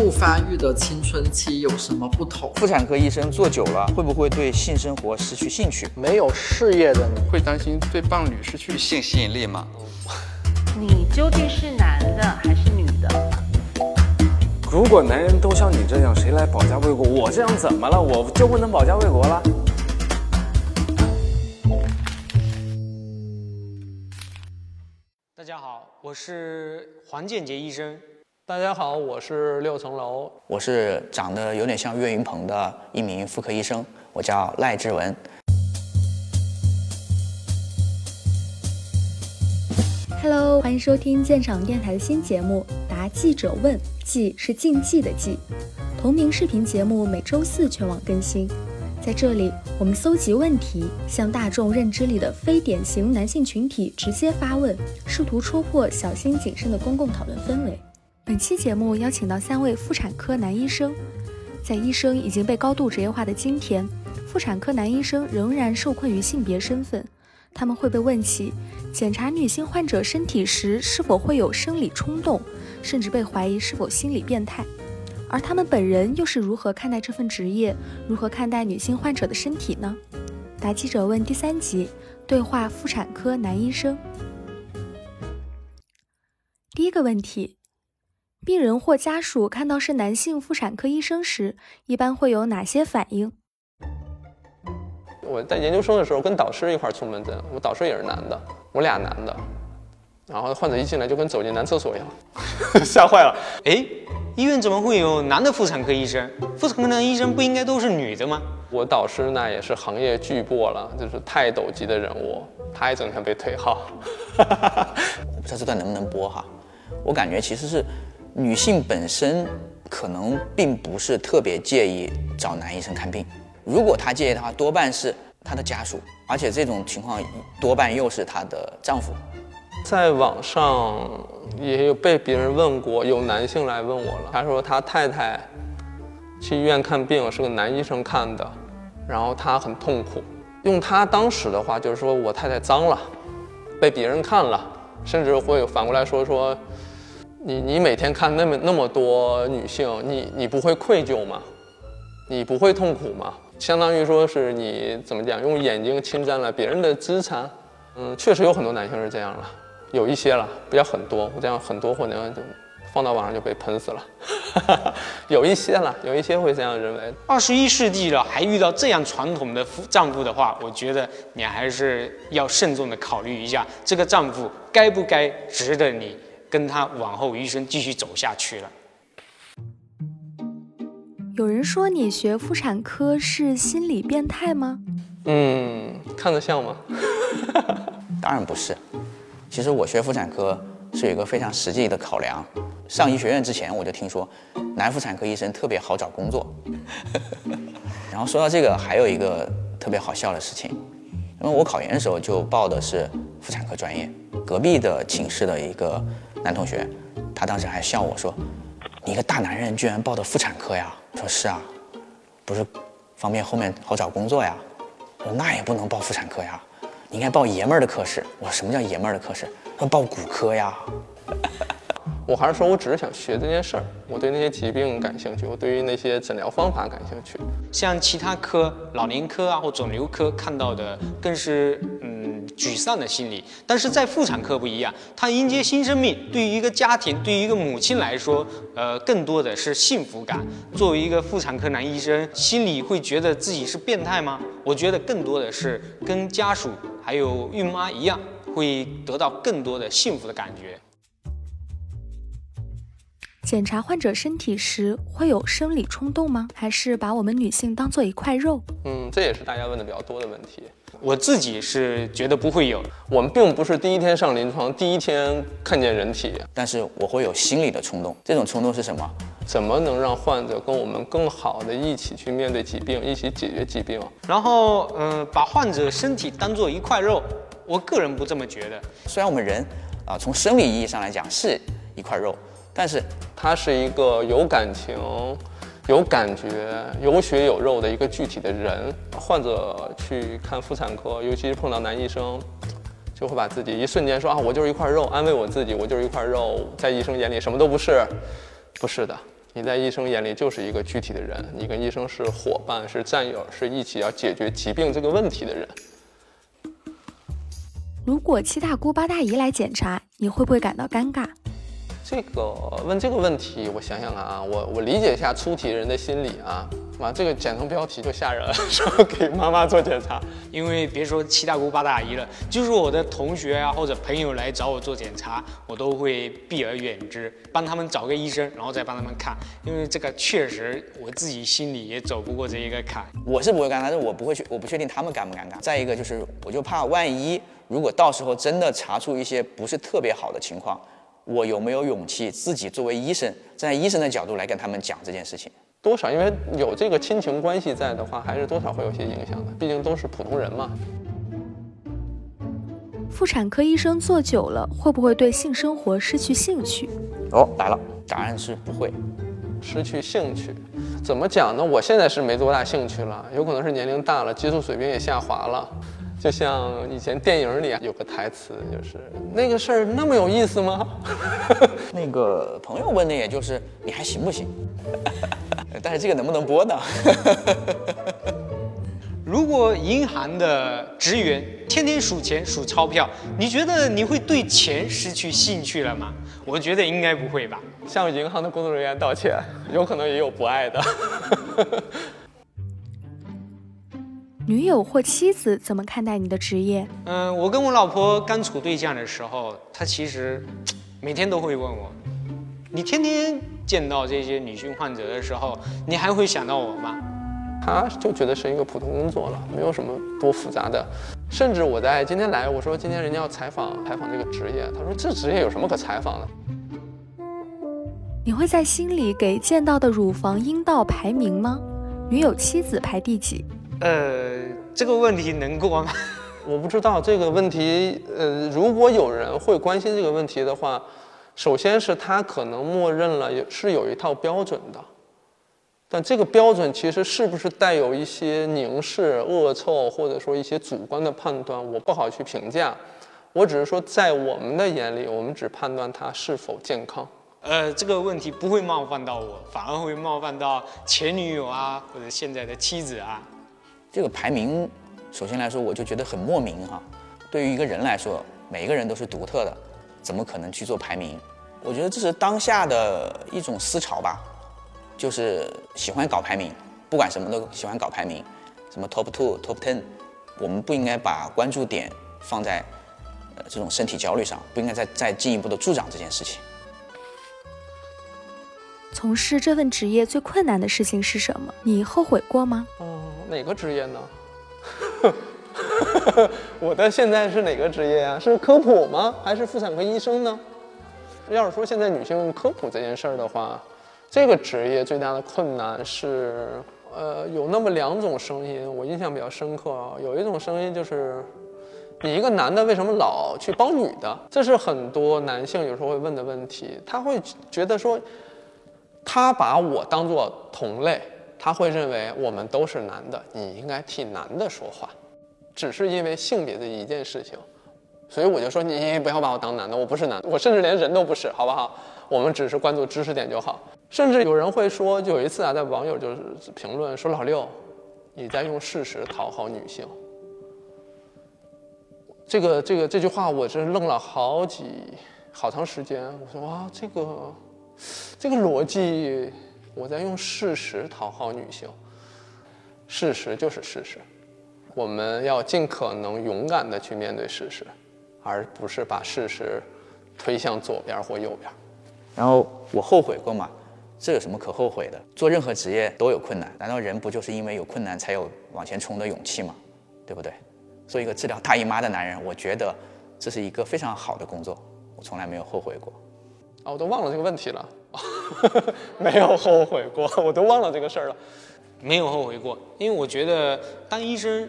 不发育的青春期有什么不同？妇产科医生做久了，会不会对性生活失去兴趣？没有事业的你，会担心对伴侣失去性吸引力吗？你究竟是男的还是女的？如果男人都像你这样，谁来保家卫国？我这样怎么了？我就不能保家卫国了？大家好，我是黄建杰医生。大家好，我是六层楼。我是长得有点像岳云鹏的一名妇科医生，我叫赖志文。Hello，欢迎收听鉴赏电台的新节目《答记者问》，记是竞技的记。同名视频节目每周四全网更新。在这里，我们搜集问题，向大众认知里的非典型男性群体直接发问，试图戳破小心谨慎的公共讨论氛围。本期节目邀请到三位妇产科男医生，在医生已经被高度职业化的今天，妇产科男医生仍然受困于性别身份。他们会被问起检查女性患者身体时是否会有生理冲动，甚至被怀疑是否心理变态。而他们本人又是如何看待这份职业，如何看待女性患者的身体呢？答记者问第三集，对话妇产科男医生。第一个问题。病人或家属看到是男性妇产科医生时，一般会有哪些反应？我在研究生的时候跟导师一块出门诊，我导师也是男的，我俩男的，然后患者一进来就跟走进男厕所一样，吓坏了。哎，医院怎么会有男的妇产科医生？妇产科的医生不应该都是女的吗？我导师那也是行业巨擘了，就是泰斗级的人物，他也整天被推号。我不知道这段能不能播哈，我感觉其实是。女性本身可能并不是特别介意找男医生看病，如果她介意的话，多半是她的家属，而且这种情况多半又是她的丈夫。在网上也有被别人问过，有男性来问我了，他说他太太去医院看病是个男医生看的，然后他很痛苦。用他当时的话就是说我太太脏了，被别人看了，甚至会反过来说说。你你每天看那么那么多女性，你你不会愧疚吗？你不会痛苦吗？相当于说是你怎么讲，用眼睛侵占了别人的资产。嗯，确实有很多男性是这样了，有一些了，不要很多，我这样很多可能放到网上就被喷死了。有一些了，有一些会这样认为。二十一世纪了，还遇到这样传统的夫丈夫的话，我觉得你还是要慎重的考虑一下，这个丈夫该不该值得你。跟他往后余生继续走下去了。有人说你学妇产科是心理变态吗？嗯，看着像吗？当然不是。其实我学妇产科是有一个非常实际的考量。上医学院之前我就听说，男妇产科医生特别好找工作。然后说到这个，还有一个特别好笑的事情，因为我考研的时候就报的是妇产科专业，隔壁的寝室的一个。男同学，他当时还笑我说：“你一个大男人居然报的妇产科呀？”我说：“是啊，不是方便后面好找工作呀？”我说：“那也不能报妇产科呀，你应该报爷们儿的科室。”我说：“什么叫爷们儿的科室？”他说：“报骨科呀。”我还是说我只是想学这件事儿，我对那些疾病感兴趣，我对于那些诊疗方法感兴趣。像其他科，老年科啊或肿瘤科看到的更是嗯沮丧的心理，但是在妇产科不一样，她迎接新生命，对于一个家庭，对于一个母亲来说，呃，更多的是幸福感。作为一个妇产科男医生，心里会觉得自己是变态吗？我觉得更多的是跟家属还有孕妈一样，会得到更多的幸福的感觉。检查患者身体时会有生理冲动吗？还是把我们女性当做一块肉？嗯，这也是大家问的比较多的问题。我自己是觉得不会有。我们并不是第一天上临床，第一天看见人体，但是我会有心理的冲动。这种冲动是什么？怎么能让患者跟我们更好的一起去面对疾病，一起解决疾病？然后，嗯，把患者身体当做一块肉，我个人不这么觉得。虽然我们人啊，从生理意义上来讲是一块肉。但是它是一个有感情、有感觉、有血有肉的一个具体的人。患者去看妇产科，尤其是碰到男医生，就会把自己一瞬间说啊，我就是一块肉，安慰我自己，我就是一块肉，在医生眼里什么都不是。不是的，你在医生眼里就是一个具体的人，你跟医生是伙伴、是战友，是一起要解决疾病这个问题的人。如果七大姑八大姨来检查，你会不会感到尴尬？这个问这个问题，我想想啊，我我理解一下出题人的心理啊。妈，这个剪成标题就吓人了，说给妈妈做检查。因为别说七大姑八大姨了，就是我的同学啊或者朋友来找我做检查，我都会避而远之，帮他们找个医生，然后再帮他们看。因为这个确实我自己心里也走不过这一个坎。我是不会尴尬，但是我不会去，我不确定他们尴不尴尬。再一个就是，我就怕万一如果到时候真的查出一些不是特别好的情况。我有没有勇气自己作为医生，站在医生的角度来跟他们讲这件事情？多少，因为有这个亲情关系在的话，还是多少会有些影响的。毕竟都是普通人嘛。妇产科医生做久了，会不会对性生活失去兴趣？哦，来了，答案是不会，失去兴趣。怎么讲呢？我现在是没多大兴趣了，有可能是年龄大了，激素水平也下滑了。就像以前电影里有个台词，就是那个事儿那么有意思吗？那个朋友问的也就是你还行不行？但是这个能不能播呢？如果银行的职员天天数钱数钞票，你觉得你会对钱失去兴趣了吗？我觉得应该不会吧。向银行的工作人员道歉，有可能也有不爱的。女友或妻子怎么看待你的职业？嗯，我跟我老婆刚处对象的时候，她其实 每天都会问我：“你天天见到这些女性患者的时候，你还会想到我吗？”她就觉得是一个普通工作了，没有什么多复杂的。甚至我在今天来，我说今天人家要采访采访这个职业，她说这职业有什么可采访的？你会在心里给见到的乳房、阴道排名吗？女友、妻子排第几？呃，这个问题能过吗？我不知道这个问题。呃，如果有人会关心这个问题的话，首先是他可能默认了有是有一套标准的，但这个标准其实是不是带有一些凝视、恶臭，或者说一些主观的判断，我不好去评价。我只是说，在我们的眼里，我们只判断它是否健康。呃，这个问题不会冒犯到我，反而会冒犯到前女友啊，或者现在的妻子啊。这个排名，首先来说，我就觉得很莫名哈。对于一个人来说，每一个人都是独特的，怎么可能去做排名？我觉得这是当下的一种思潮吧，就是喜欢搞排名，不管什么都喜欢搞排名，什么 top two、top ten，我们不应该把关注点放在呃这种身体焦虑上，不应该再再进一步的助长这件事情。从事这份职业最困难的事情是什么？你后悔过吗？哦，哪个职业呢？我的现在是哪个职业呀？是科普吗？还是妇产科医生呢？要是说现在女性科普这件事儿的话，这个职业最大的困难是，呃，有那么两种声音，我印象比较深刻啊。有一种声音就是，你一个男的为什么老去帮女的？这是很多男性有时候会问的问题，他会觉得说。他把我当做同类，他会认为我们都是男的，你应该替男的说话，只是因为性别的一件事情，所以我就说你不要把我当男的，我不是男的，我甚至连人都不是，好不好？我们只是关注知识点就好。甚至有人会说，有一次啊，在网友就是评论说老六，你在用事实讨好女性。这个这个这句话，我真愣了好几好长时间。我说哇，这个。这个逻辑，我在用事实讨好女性。事实就是事实，我们要尽可能勇敢的去面对事实，而不是把事实推向左边或右边。然后我后悔过吗？这有什么可后悔的？做任何职业都有困难，难道人不就是因为有困难才有往前冲的勇气吗？对不对？做一个治疗大姨妈的男人，我觉得这是一个非常好的工作，我从来没有后悔过。啊，我都忘了这个问题了，没有后悔过，我都忘了这个事儿了，没有后悔过，因为我觉得当医生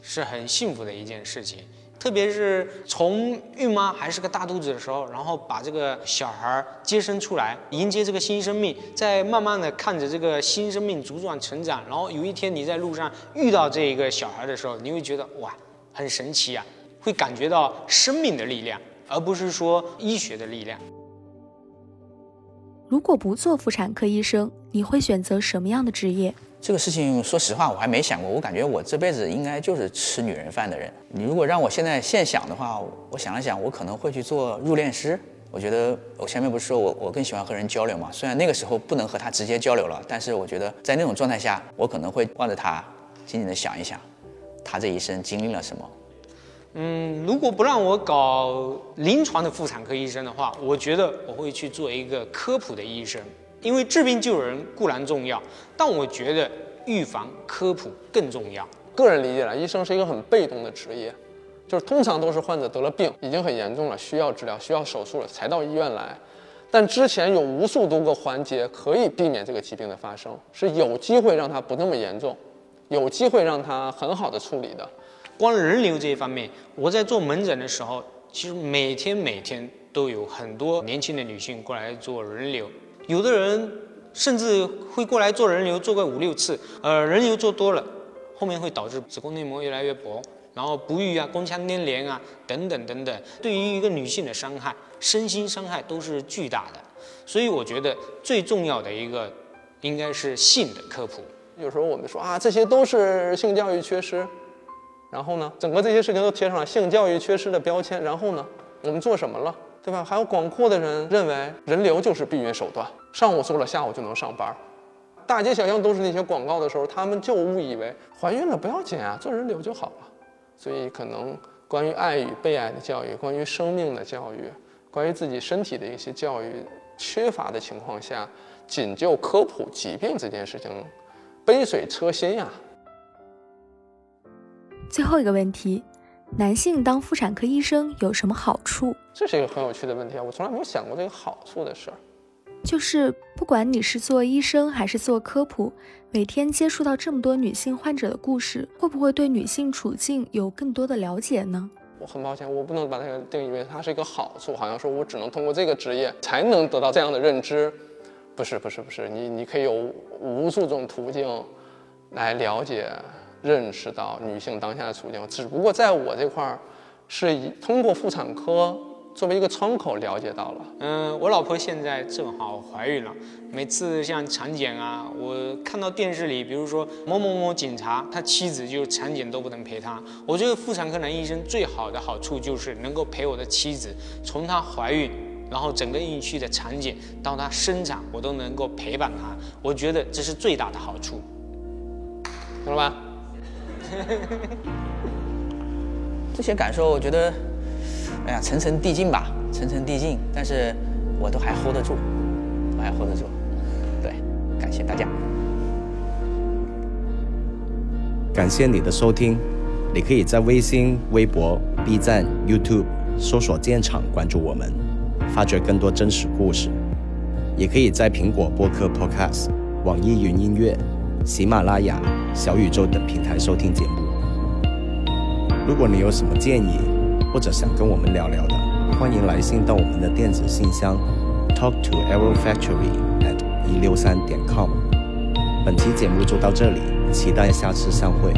是很幸福的一件事情，特别是从孕妈还是个大肚子的时候，然后把这个小孩接生出来，迎接这个新生命，再慢慢的看着这个新生命茁壮成长，然后有一天你在路上遇到这一个小孩的时候，你会觉得哇，很神奇啊，会感觉到生命的力量，而不是说医学的力量。如果不做妇产科医生，你会选择什么样的职业？这个事情，说实话，我还没想过。我感觉我这辈子应该就是吃女人饭的人。你如果让我现在现想的话，我想了想，我可能会去做入殓师。我觉得我前面不是说我我更喜欢和人交流嘛？虽然那个时候不能和他直接交流了，但是我觉得在那种状态下，我可能会望着他，静静的想一想，他这一生经历了什么。嗯，如果不让我搞临床的妇产科医生的话，我觉得我会去做一个科普的医生，因为治病救人固然重要，但我觉得预防科普更重要。个人理解了，医生是一个很被动的职业，就是通常都是患者得了病，已经很严重了，需要治疗、需要手术了，才到医院来。但之前有无数多个环节可以避免这个疾病的发生，是有机会让它不那么严重，有机会让它很好的处理的。光人流这一方面，我在做门诊的时候，其实每天每天都有很多年轻的女性过来做人流，有的人甚至会过来做人流做个五六次，呃，人流做多了，后面会导致子宫内膜越来越薄，然后不育啊、宫腔粘连啊等等等等，对于一个女性的伤害，身心伤害都是巨大的。所以我觉得最重要的一个应该是性的科普。有时候我们说啊，这些都是性教育缺失。然后呢，整个这些事情都贴上了性教育缺失的标签。然后呢，我们做什么了，对吧？还有广阔的人认为人流就是避孕手段，上午做了，下午就能上班。大街小巷都是那些广告的时候，他们就误以为怀孕了不要紧啊，做人流就好了。所以可能关于爱与被爱的教育，关于生命的教育，关于自己身体的一些教育缺乏的情况下，仅就科普疾病这件事情，杯水车薪呀。最后一个问题，男性当妇产科医生有什么好处？这是一个很有趣的问题啊，我从来没有想过这个好处的事儿。就是不管你是做医生还是做科普，每天接触到这么多女性患者的故事，会不会对女性处境有更多的了解呢？我很抱歉，我不能把它定义为它是一个好处，好像说我只能通过这个职业才能得到这样的认知。不是，不是，不是，你你可以有无数种途径来了解。认识到女性当下的处境，只不过在我这块儿，是以通过妇产科作为一个窗口了解到了。嗯，我老婆现在正好怀孕了，每次像产检啊，我看到电视里，比如说某某某警察，他妻子就产检都不能陪他。我觉得妇产科男医生最好的好处就是能够陪我的妻子，从她怀孕，然后整个孕期的产检到她生产，我都能够陪伴她。我觉得这是最大的好处，懂了吧？这些感受，我觉得，哎呀，层层递进吧，层层递进。但是，我都还 hold 得住，我还 hold 得住。对，感谢大家，感谢你的收听。你可以在微信、微博、B 站、YouTube 搜索“建厂”，关注我们，发掘更多真实故事。也可以在苹果播客 Podcast、网易云音乐。喜马拉雅、小宇宙等平台收听节目。如果你有什么建议，或者想跟我们聊聊的，欢迎来信到我们的电子信箱：talk to arrow factory at 一六三点 com。本期节目就到这里，期待下次相会。